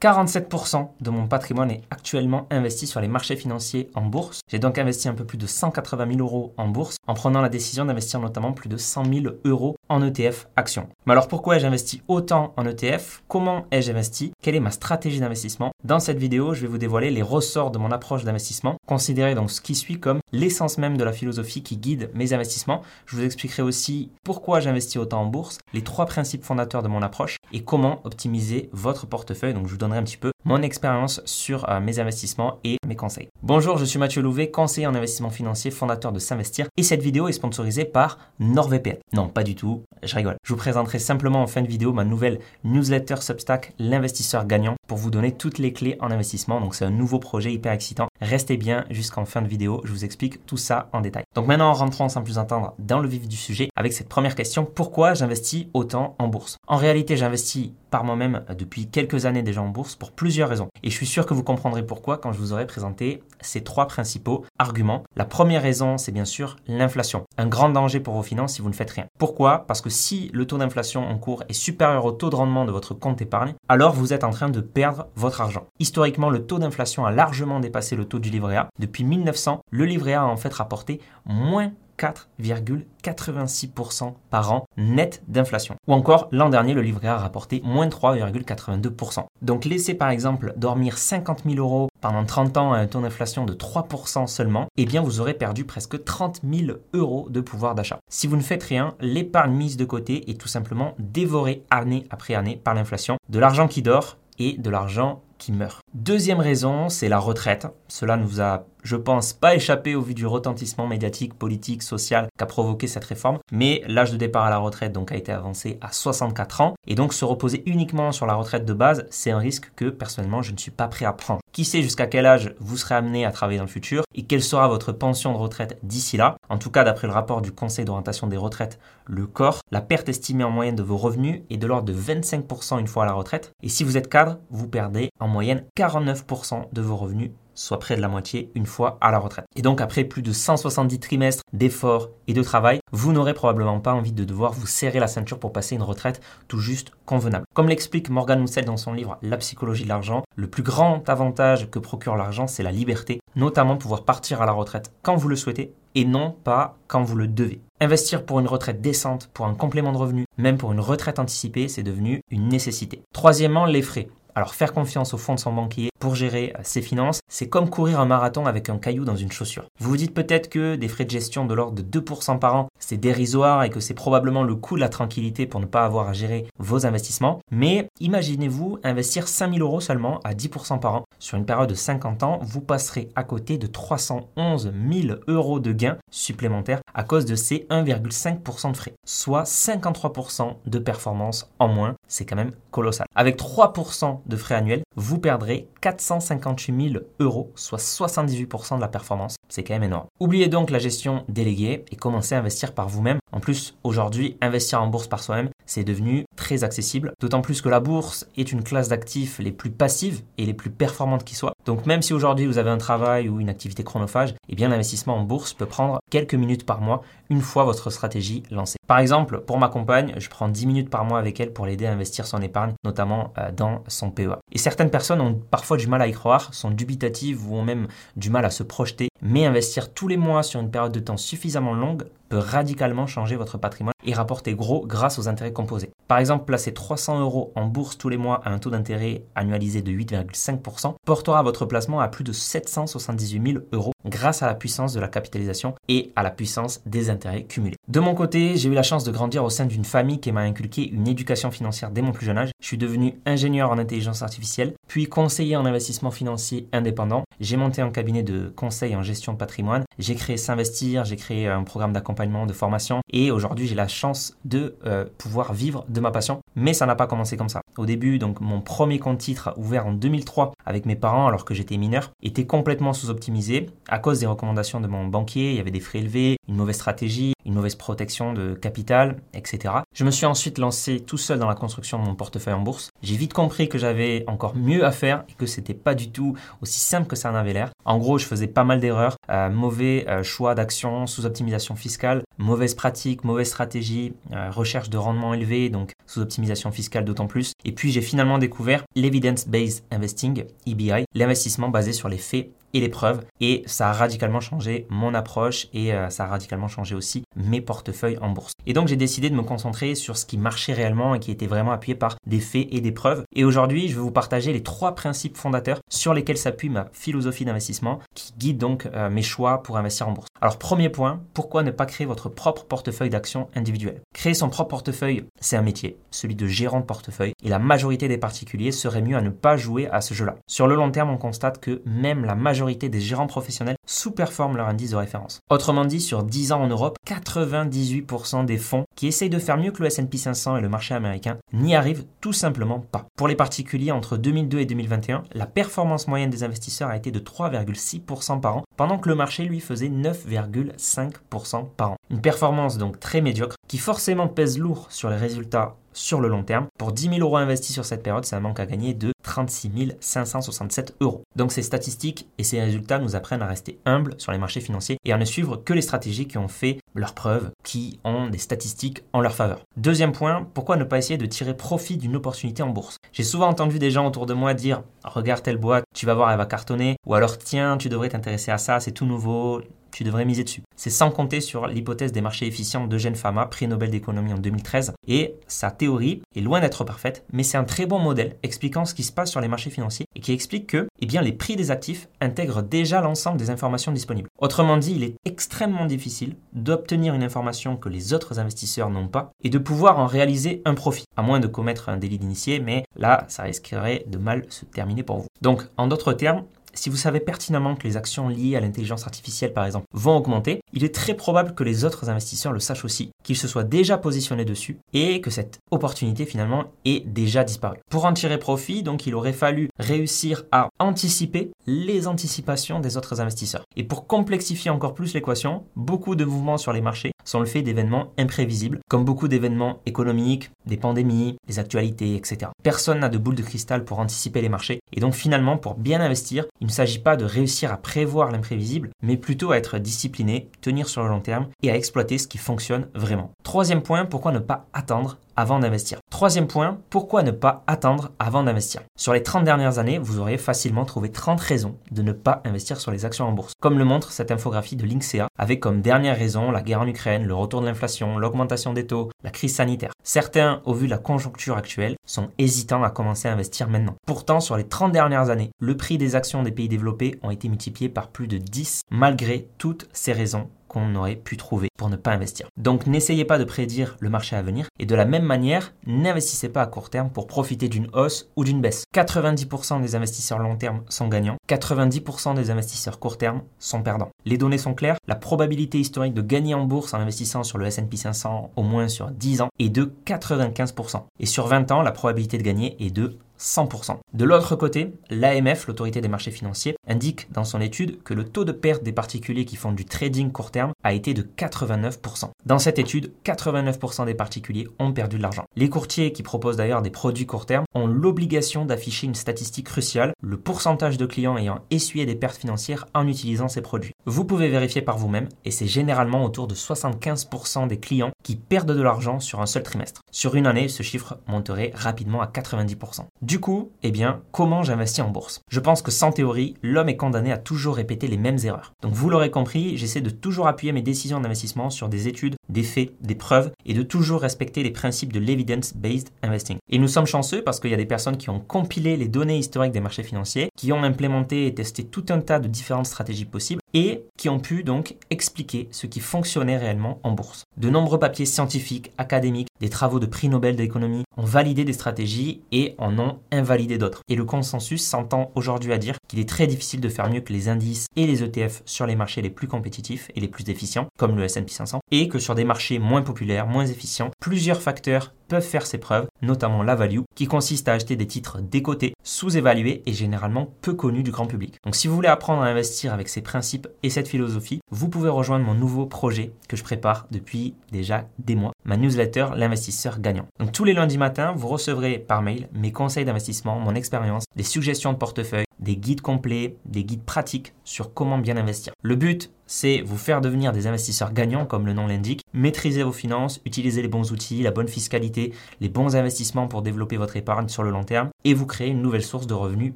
47% de mon patrimoine est actuellement investi sur les marchés financiers en bourse. J'ai donc investi un peu plus de 180 000 euros en bourse en prenant la décision d'investir notamment plus de 100 000 euros en ETF actions. Mais alors pourquoi ai-je investi autant en ETF Comment ai-je investi? Quelle est ma stratégie d'investissement? Dans cette vidéo, je vais vous dévoiler les ressorts de mon approche d'investissement. Considérez donc ce qui suit comme l'essence même de la philosophie qui guide mes investissements. Je vous expliquerai aussi pourquoi j'investis autant en bourse, les trois principes fondateurs de mon approche et comment optimiser votre portefeuille. Donc je vous un petit peu mon expérience sur euh, mes investissements et mes conseils. Bonjour, je suis Mathieu Louvet, conseiller en investissement financier, fondateur de S'investir et cette vidéo est sponsorisée par NordVPN. Non, pas du tout, je rigole. Je vous présenterai simplement en fin de vidéo ma nouvelle newsletter Substack, l'investisseur gagnant, pour vous donner toutes les clés en investissement. Donc c'est un nouveau projet hyper excitant. Restez bien jusqu'en fin de vidéo, je vous explique tout ça en détail. Donc maintenant, rentrons sans plus attendre dans le vif du sujet avec cette première question. Pourquoi j'investis autant en bourse? En réalité, j'investis par moi-même depuis quelques années déjà en bourse pour raisons. Et je suis sûr que vous comprendrez pourquoi quand je vous aurai présenté ces trois principaux arguments. La première raison, c'est bien sûr l'inflation. Un grand danger pour vos finances si vous ne faites rien. Pourquoi? Parce que si le taux d'inflation en cours est supérieur au taux de rendement de votre compte épargne, alors vous êtes en train de perdre votre argent. Historiquement, le taux d'inflation a largement dépassé le taux du livret A. Depuis 1900, le livret A a en fait rapporté moins 4,86% par an net d'inflation. Ou encore, l'an dernier, le livret A rapporté moins 3,82%. Donc laissez par exemple dormir 50 000 euros pendant 30 ans à un taux d'inflation de 3% seulement, eh bien vous aurez perdu presque 30 000 euros de pouvoir d'achat. Si vous ne faites rien, l'épargne mise de côté est tout simplement dévorée année après année par l'inflation. De l'argent qui dort et de l'argent qui. Deuxième raison, c'est la retraite. Cela nous a je pense, pas échapper au vu du retentissement médiatique, politique, social qu'a provoqué cette réforme. Mais l'âge de départ à la retraite donc a été avancé à 64 ans. Et donc se reposer uniquement sur la retraite de base, c'est un risque que personnellement je ne suis pas prêt à prendre. Qui sait jusqu'à quel âge vous serez amené à travailler dans le futur et quelle sera votre pension de retraite d'ici là? En tout cas, d'après le rapport du Conseil d'orientation des retraites, le corps, la perte estimée en moyenne de vos revenus est de l'ordre de 25% une fois à la retraite. Et si vous êtes cadre, vous perdez en moyenne 49% de vos revenus soit près de la moitié une fois à la retraite. Et donc après plus de 170 trimestres d'efforts et de travail, vous n'aurez probablement pas envie de devoir vous serrer la ceinture pour passer une retraite tout juste convenable. Comme l'explique Morgan Moussel dans son livre La psychologie de l'argent, le plus grand avantage que procure l'argent, c'est la liberté, notamment pouvoir partir à la retraite quand vous le souhaitez et non pas quand vous le devez. Investir pour une retraite décente, pour un complément de revenu, même pour une retraite anticipée, c'est devenu une nécessité. Troisièmement, les frais. Alors faire confiance au fonds de son banquier pour gérer euh, ses finances, c'est comme courir un marathon avec un caillou dans une chaussure. Vous vous dites peut-être que des frais de gestion de l'ordre de 2% par an, c'est dérisoire et que c'est probablement le coût de la tranquillité pour ne pas avoir à gérer vos investissements, mais imaginez-vous investir 5000 euros seulement à 10% par an. Sur une période de 50 ans, vous passerez à côté de 311 000 euros de gains supplémentaires à cause de ces 1,5% de frais, soit 53% de performance en moins. C'est quand même colossal. Avec 3% de frais annuels, vous perdrez 458 000 euros, soit 78% de la performance. C'est quand même énorme. Oubliez donc la gestion déléguée et commencez à investir par vous-même. En plus, aujourd'hui, investir en bourse par soi-même, c'est devenu très accessible. D'autant plus que la bourse est une classe d'actifs les plus passives et les plus performantes qui soient. Donc même si aujourd'hui vous avez un travail ou une activité chronophage, eh bien l'investissement en bourse peut prendre quelques minutes par mois une fois votre stratégie lancée. Par exemple, pour ma compagne, je prends 10 minutes par mois avec elle pour l'aider à investir son épargne, notamment euh, dans son PEA. Et certaines personnes ont parfois du mal à y croire, sont dubitatives ou ont même du mal à se projeter, mais investir tous les mois sur une période de temps suffisamment longue peut radicalement changer votre patrimoine et rapporter gros grâce aux intérêts composés. Par exemple, placer 300 euros en bourse tous les mois à un taux d'intérêt annualisé de 8,5% portera votre placement à plus de 778 000 euros grâce à la puissance de la capitalisation et à la puissance des intérêts cumulés. De mon côté, j'ai eu la chance de grandir au sein d'une famille qui m'a inculqué une éducation financière dès mon plus jeune âge. Je suis devenu ingénieur en intelligence artificielle, puis conseiller en investissement financier indépendant. J'ai monté un cabinet de conseil en gestion de patrimoine. J'ai créé S'investir, j'ai créé un programme d'accompagnement, de formation et aujourd'hui j'ai la chance de euh, pouvoir vivre de ma passion. Mais ça n'a pas commencé comme ça. Au début, donc mon premier compte titre ouvert en 2003 avec mes parents alors que j'étais mineur était complètement sous-optimisé à cause des recommandations de mon banquier, il y avait des frais élevés, une mauvaise stratégie, une mauvaise protection de capital, etc. Je me suis ensuite lancé tout seul dans la construction de mon portefeuille en bourse. J'ai vite compris que j'avais encore mieux à faire et que c'était pas du tout aussi simple que ça en avait l'air. En gros, je faisais pas mal d'erreurs, euh, mauvais euh, choix d'action, sous-optimisation fiscale, mauvaise pratique, mauvaise stratégie, euh, recherche de rendement élevé, donc sous-optimisation fiscale d'autant plus. Et puis j'ai finalement découvert l'Evidence-Based Investing, EBI, l'investissement basé sur les faits et preuves. Et ça a radicalement changé mon approche et euh, ça a radicalement changé aussi mes portefeuilles en bourse. Et donc j'ai décidé de me concentrer sur ce qui marchait réellement et qui était vraiment appuyé par des faits et des preuves. Et aujourd'hui, je vais vous partager les trois principes fondateurs sur lesquels s'appuie ma philosophie d'investissement qui guide donc euh, mes choix pour investir en bourse. Alors premier point, pourquoi ne pas créer votre propre portefeuille d'actions individuelles Créer son propre portefeuille, c'est un métier, celui de gérant de portefeuille, et la majorité des particuliers serait mieux à ne pas jouer à ce jeu-là. Sur le long terme, on constate que même la majorité des gérants professionnels sous-performent leur indice de référence. Autrement dit, sur 10 ans en Europe, 98% des fonds qui essayent de faire mieux que le S&P 500 et le marché américain n'y arrivent tout simplement pas. Pour les particuliers, entre 2002 et 2021, la performance moyenne des investisseurs a été de 3,6% par an, pendant que le marché lui faisait 9,5% par an. Une performance donc très médiocre qui forcément pèse lourd sur les résultats sur le long terme. Pour 10 000 euros investis sur cette période, c'est un manque à gagner de 36 567 euros. Donc ces statistiques et ces résultats nous apprennent à rester humbles sur les marchés financiers et à ne suivre que les stratégies qui ont fait leurs preuves, qui ont des statistiques en leur faveur. Deuxième point, pourquoi ne pas essayer de tirer profit d'une opportunité en bourse? J'ai souvent entendu des gens autour de moi dire regarde telle boîte, tu vas voir, elle va cartonner, ou alors tiens, tu devrais t'intéresser à ça, c'est tout nouveau, tu devrais miser dessus. C'est sans compter sur l'hypothèse des marchés efficients d'Eugène Fama, prix Nobel d'économie en 2013. Et sa théorie est loin d'être parfaite, mais c'est un très bon modèle expliquant ce qui se passe sur les marchés financiers et qui explique que eh bien, les prix des actifs intègrent déjà l'ensemble des informations disponibles. Autrement dit, il est extrêmement difficile d'obtenir une information que les autres investisseurs n'ont pas et de pouvoir en réaliser un profit, à moins de commettre un délit d'initié, mais là, ça risquerait de mal se terminer pour vous. Donc, en d'autres termes, si vous savez pertinemment que les actions liées à l'intelligence artificielle, par exemple, vont augmenter, il est très probable que les autres investisseurs le sachent aussi, qu'ils se soient déjà positionnés dessus et que cette opportunité finalement est déjà disparue. Pour en tirer profit, donc, il aurait fallu réussir à anticiper les anticipations des autres investisseurs. Et pour complexifier encore plus l'équation, beaucoup de mouvements sur les marchés sont le fait d'événements imprévisibles, comme beaucoup d'événements économiques, des pandémies, des actualités, etc. Personne n'a de boule de cristal pour anticiper les marchés, et donc finalement, pour bien investir, il ne s'agit pas de réussir à prévoir l'imprévisible, mais plutôt à être discipliné, tenir sur le long terme et à exploiter ce qui fonctionne vraiment. Troisième point, pourquoi ne pas attendre avant d'investir? Troisième point, pourquoi ne pas attendre avant d'investir? Sur les 30 dernières années, vous aurez facilement trouvé 30 raisons de ne pas investir sur les actions en bourse, comme le montre cette infographie de l'INSEA, avec comme dernière raison la guerre en Ukraine, le retour de l'inflation, l'augmentation des taux, la crise sanitaire. Certains, au vu de la conjoncture actuelle, sont hésitants à commencer à investir maintenant. Pourtant, sur les 30 dernières années, le prix des actions des pays développés ont été multipliés par plus de 10 malgré toutes ces raisons qu'on aurait pu trouver pour ne pas investir. Donc n'essayez pas de prédire le marché à venir et de la même manière, n'investissez pas à court terme pour profiter d'une hausse ou d'une baisse. 90% des investisseurs long terme sont gagnants, 90% des investisseurs court terme sont perdants. Les données sont claires, la probabilité historique de gagner en bourse en investissant sur le S&P 500 au moins sur 10 ans est de 95%. Et sur 20 ans, la probabilité de gagner est de 100%. De l'autre côté, l'AMF, l'autorité des marchés financiers, indique dans son étude que le taux de perte des particuliers qui font du trading court terme a été de 89%. Dans cette étude, 89% des particuliers ont perdu de l'argent. Les courtiers qui proposent d'ailleurs des produits court terme ont l'obligation d'afficher une statistique cruciale, le pourcentage de clients ayant essuyé des pertes financières en utilisant ces produits. Vous pouvez vérifier par vous-même et c'est généralement autour de 75% des clients qui perdent de l'argent sur un seul trimestre. Sur une année, ce chiffre monterait rapidement à 90%. Du coup, eh bien, comment j'investis en bourse? Je pense que sans théorie, l'homme est condamné à toujours répéter les mêmes erreurs. Donc vous l'aurez compris, j'essaie de toujours appuyer mes décisions d'investissement sur des études, des faits, des preuves et de toujours respecter les principes de l'evidence-based investing. Et nous sommes chanceux parce qu'il y a des personnes qui ont compilé les données historiques des marchés financiers, qui ont implémenté et testé tout un tas de différentes stratégies possibles et qui ont pu donc expliquer ce qui fonctionnait réellement en bourse. De nombreux papiers scientifiques, académiques, des travaux de prix Nobel d'économie ont validé des stratégies et en ont invalidé d'autres. Et le consensus s'entend aujourd'hui à dire qu'il est très difficile de faire mieux que les indices et les ETF sur les marchés les plus compétitifs et les plus efficients, comme le S&P 500, et que sur des marchés moins populaires, moins efficients. Plusieurs facteurs peuvent faire ses preuves, notamment la value, qui consiste à acheter des titres décotés, sous-évalués et généralement peu connus du grand public. Donc si vous voulez apprendre à investir avec ces principes et cette philosophie, vous pouvez rejoindre mon nouveau projet que je prépare depuis déjà des mois, ma newsletter L'investisseur gagnant. Donc tous les lundis matins, vous recevrez par mail mes conseils d'investissement, mon expérience, des suggestions de portefeuille, des guides complets, des guides pratiques sur comment bien investir. Le but, c'est vous faire devenir des investisseurs gagnants, comme le nom l'indique, maîtriser vos finances, utiliser les bons outils, la bonne fiscalité, les bons investissements pour développer votre épargne sur le long terme et vous créer une nouvelle source de revenus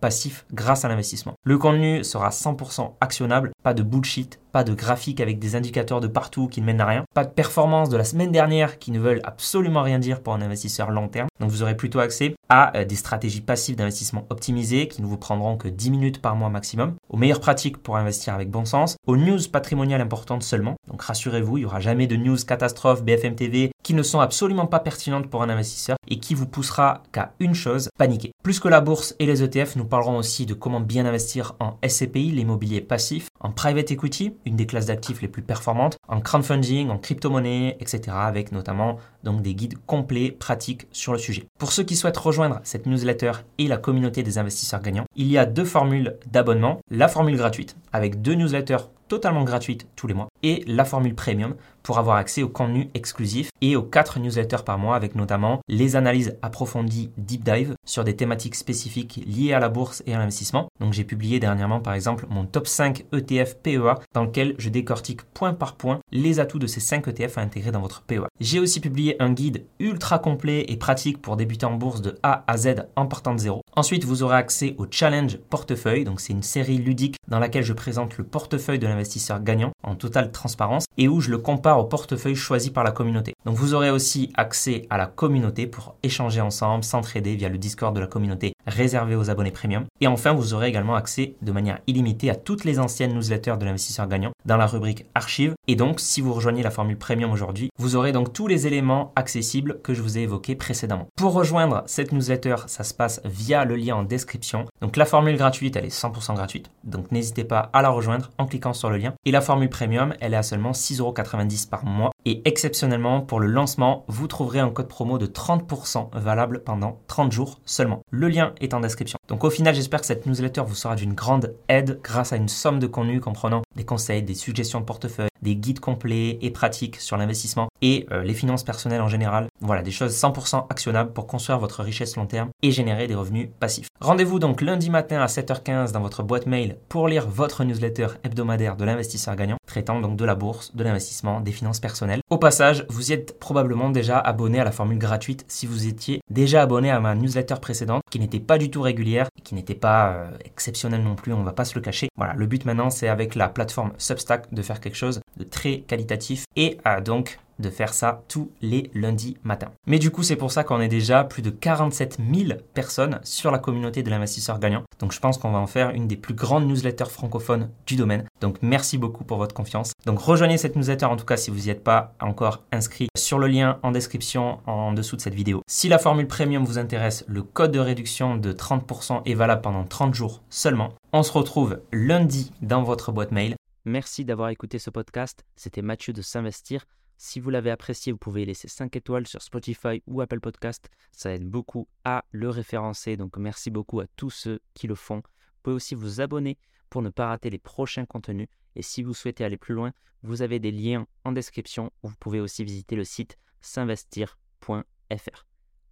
passifs grâce à l'investissement. Le contenu sera 100% actionnable, pas de bullshit, pas de graphiques avec des indicateurs de partout qui ne mènent à rien, pas de performances de la semaine dernière qui ne veulent absolument rien dire pour un investisseur long terme. Donc vous aurez plutôt accès à euh, des stratégies passives d'investissement optimisées qui ne vous prendront que 10 minutes par mois maximum, aux meilleures pratiques pour investir avec bon sens, aux news patrimoniales importantes seulement. Donc rassurez-vous, il n'y aura jamais de news catastrophes BFM TV qui ne sont absolument pas pertinentes pour un investisseur et qui vous poussera qu'à une chose, paniquer. Plus que la bourse et les ETF, nous parlerons aussi de comment bien investir en SCPI, l'immobilier passif, en private equity, une des classes d'actifs les plus performantes, en crowdfunding, en crypto-monnaie, etc. avec notamment donc des guides complets, pratiques sur le sujet. Pour ceux qui souhaitent rejoindre cette newsletter et la communauté des investisseurs gagnants, il y a deux formules d'abonnement. La formule gratuite avec deux newsletters totalement gratuites tous les mois et la formule premium pour avoir accès au contenu exclusif et aux 4 newsletters par mois avec notamment les analyses approfondies deep dive sur des thématiques spécifiques liées à la bourse et à l'investissement. Donc j'ai publié dernièrement par exemple mon top 5 ETF PEA dans lequel je décortique point par point les atouts de ces 5 ETF à intégrer dans votre PEA. J'ai aussi publié un guide ultra complet et pratique pour débuter en bourse de A à Z en partant de zéro. Ensuite, vous aurez accès au challenge portefeuille, donc c'est une série ludique dans laquelle je présente le portefeuille de l'investisseur gagnant en transparence et où je le compare au portefeuille choisi par la communauté. Donc vous aurez aussi accès à la communauté pour échanger ensemble, s'entraider via le Discord de la communauté réservé aux abonnés premium. Et enfin, vous aurez également accès de manière illimitée à toutes les anciennes newsletters de l'investisseur gagnant dans la rubrique archives. Et donc, si vous rejoignez la formule premium aujourd'hui, vous aurez donc tous les éléments accessibles que je vous ai évoqués précédemment. Pour rejoindre cette newsletter, ça se passe via le lien en description. Donc la formule gratuite, elle est 100% gratuite. Donc n'hésitez pas à la rejoindre en cliquant sur le lien. Et la formule premium, elle est à seulement 6,90€ par mois. Et exceptionnellement, pour le lancement, vous trouverez un code promo de 30% valable pendant 30 jours seulement. Le lien est en description. Donc au final, j'espère que cette newsletter vous sera d'une grande aide grâce à une somme de contenu comprenant des conseils, des suggestions de portefeuille, des guides complets et pratiques sur l'investissement et euh, les finances personnelles en général. Voilà, des choses 100% actionnables pour construire votre richesse long terme et générer des revenus passifs. Rendez-vous donc lundi matin à 7h15 dans votre boîte mail pour lire votre newsletter hebdomadaire de l'investisseur gagnant, traitant donc de la bourse, de l'investissement, des finances personnelles. Au passage, vous y êtes probablement déjà abonné à la formule gratuite si vous étiez déjà abonné à ma newsletter précédente qui n'était pas du tout régulière, qui n'était pas euh, exceptionnelle non plus, on va pas se le cacher. Voilà, le but maintenant c'est avec la plateforme Substack de faire quelque chose de très qualitatif et à donc de faire ça tous les lundis matins. Mais du coup, c'est pour ça qu'on est déjà plus de 47 000 personnes sur la communauté de l'investisseur gagnant. Donc je pense qu'on va en faire une des plus grandes newsletters francophones du domaine. Donc merci beaucoup pour votre confiance. Donc rejoignez cette newsletter en tout cas si vous n'y êtes pas encore inscrit sur le lien en description en dessous de cette vidéo. Si la formule premium vous intéresse, le code de réduction de 30% est valable pendant 30 jours seulement. On se retrouve lundi dans votre boîte mail. Merci d'avoir écouté ce podcast. C'était Mathieu de S'investir. Si vous l'avez apprécié, vous pouvez laisser 5 étoiles sur Spotify ou Apple Podcast. Ça aide beaucoup à le référencer. Donc merci beaucoup à tous ceux qui le font. Vous pouvez aussi vous abonner pour ne pas rater les prochains contenus. Et si vous souhaitez aller plus loin, vous avez des liens en description vous pouvez aussi visiter le site s'investir.fr.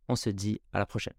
On se dit à la prochaine.